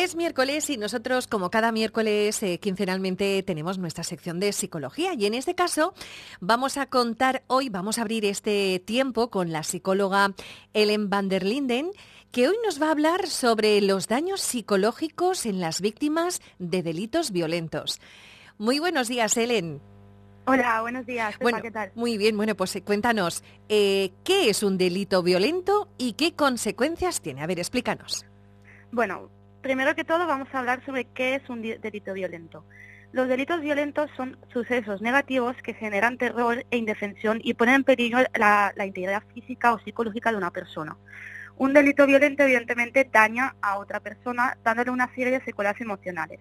Es miércoles y nosotros, como cada miércoles, eh, quincenalmente tenemos nuestra sección de psicología. Y en este caso vamos a contar hoy, vamos a abrir este tiempo con la psicóloga Ellen van der Linden, que hoy nos va a hablar sobre los daños psicológicos en las víctimas de delitos violentos. Muy buenos días, Ellen. Hola, buenos días. Bueno, ¿qué tal? Muy bien, bueno, pues eh, cuéntanos, eh, ¿qué es un delito violento y qué consecuencias tiene? A ver, explícanos. Bueno, primero que todo vamos a hablar sobre qué es un delito violento. Los delitos violentos son sucesos negativos que generan terror e indefensión y ponen en peligro la, integridad física o psicológica de una persona. Un delito violento evidentemente daña a otra persona dándole una serie de secuelas emocionales.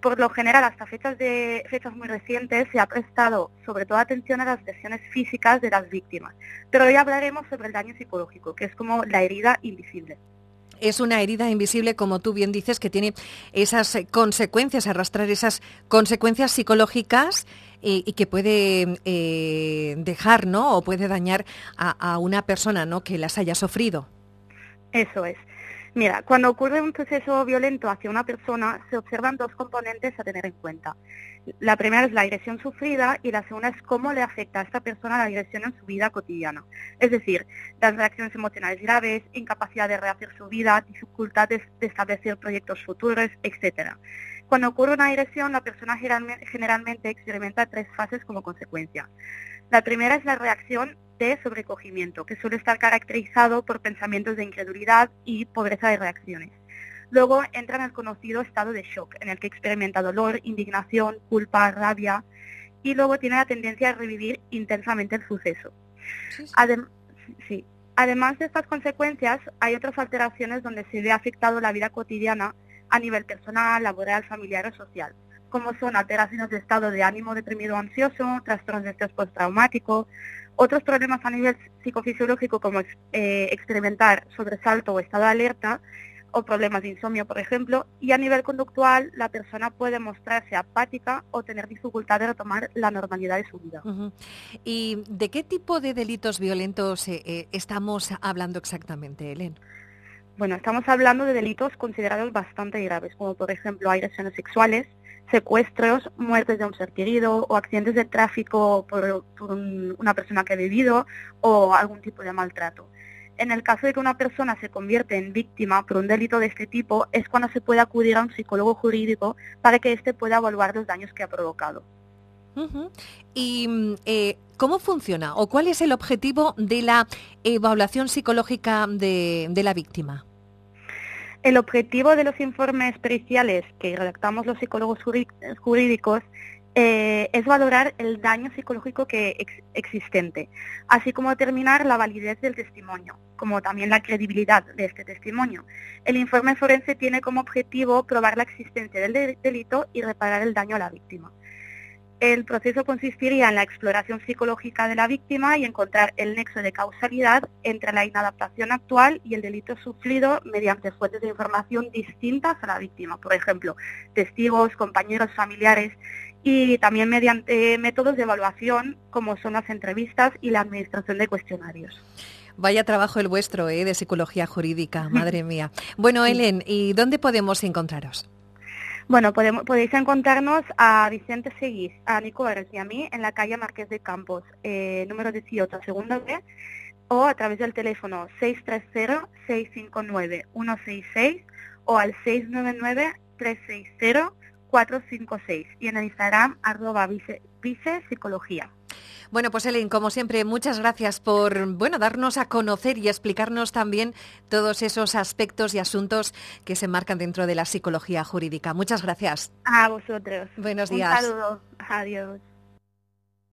Por lo general, hasta fechas, de, fechas muy recientes se ha prestado sobre todo atención a las lesiones físicas de las víctimas, pero hoy hablaremos sobre el daño psicológico, que es como la herida invisible es una herida invisible, como tú bien dices, que tiene esas consecuencias, arrastrar esas consecuencias psicológicas y, que puede eh, dejar, ¿no? O puede dañar a, a, una persona, ¿no? Que las haya sufrido. Eso es. Mira, cuando ocurre un proceso violento hacia una persona, se observan dos componentes a tener en cuenta. La primera es la agresión sufrida y la segunda es cómo le afecta a esta persona la agresión en su vida cotidiana. Es decir, las reacciones emocionales graves, incapacidad de rehacer su vida, dificultades de establecer proyectos futuros, etc. Cuando ocurre una agresión, la persona generalmente experimenta tres fases como consecuencia. La primera es la reacción de sobrecogimiento, que suele estar caracterizado por pensamientos de incredulidad y pobreza de reacciones. Luego entra en el conocido estado de shock, en el que experimenta dolor, indignación, culpa, rabia, y luego tiene la tendencia a revivir intensamente el suceso. Además de estas consecuencias, hay otras alteraciones donde se ve afectado la vida cotidiana a nivel personal, laboral, familiar o social como son alteraciones de estado de ánimo deprimido ansioso, trastornos de estrés postraumático, otros problemas a nivel psicofisiológico como eh, experimentar sobresalto o estado de alerta o problemas de insomnio, por ejemplo, y a nivel conductual la persona puede mostrarse apática o tener dificultad de retomar la normalidad de su vida. ¿Y de qué tipo de delitos violentos eh, eh, estamos hablando exactamente, Helen? Bueno, estamos hablando de delitos considerados bastante graves, como por ejemplo agresiones sexuales, secuestros, muertes de un ser querido o accidentes de tráfico por, una persona que ha vivido o algún tipo de maltrato. En el caso de que una persona se convierte en víctima por un delito de este tipo, es cuando se puede acudir a un psicólogo jurídico para que éste pueda evaluar los daños que ha provocado. ¿Y eh, cómo funciona o cuál es el objetivo de la evaluación psicológica de la víctima? El objetivo de los informes periciales que redactamos los psicólogos jurídicos eh, es valorar el daño psicológico que existente, así como determinar la validez del testimonio, como también la credibilidad de este testimonio. El informe forense tiene como objetivo probar la existencia del delito y reparar el daño a la víctima. El proceso consistiría en la exploración psicológica de la víctima y encontrar el nexo de causalidad entre la inadaptación actual y el delito sufrido mediante fuentes de información distintas a la víctima, por ejemplo, testigos, compañeros familiares y también mediante métodos de evaluación como son las entrevistas y la administración de cuestionarios. Vaya trabajo el vuestro ¿eh? de psicología jurídica, madre mía. Bueno, Helen, ¿y dónde podemos encontraros? Bueno, podemos, podéis encontrarnos a Vicente Seguís, a Nico Vares y a mí en la calle Marqués de Campos, eh, número 18, segundo B, o a través del teléfono 630-659-166 o al 699-360-456 y en el Instagram arroba vice, vice psicología. Bueno, pues Ellen, como siempre, muchas gracias por bueno, darnos a conocer y explicarnos también todos esos aspectos y asuntos que se marcan dentro de la psicología jurídica. Muchas gracias. A vosotros. Buenos días. Un saludo. Adiós.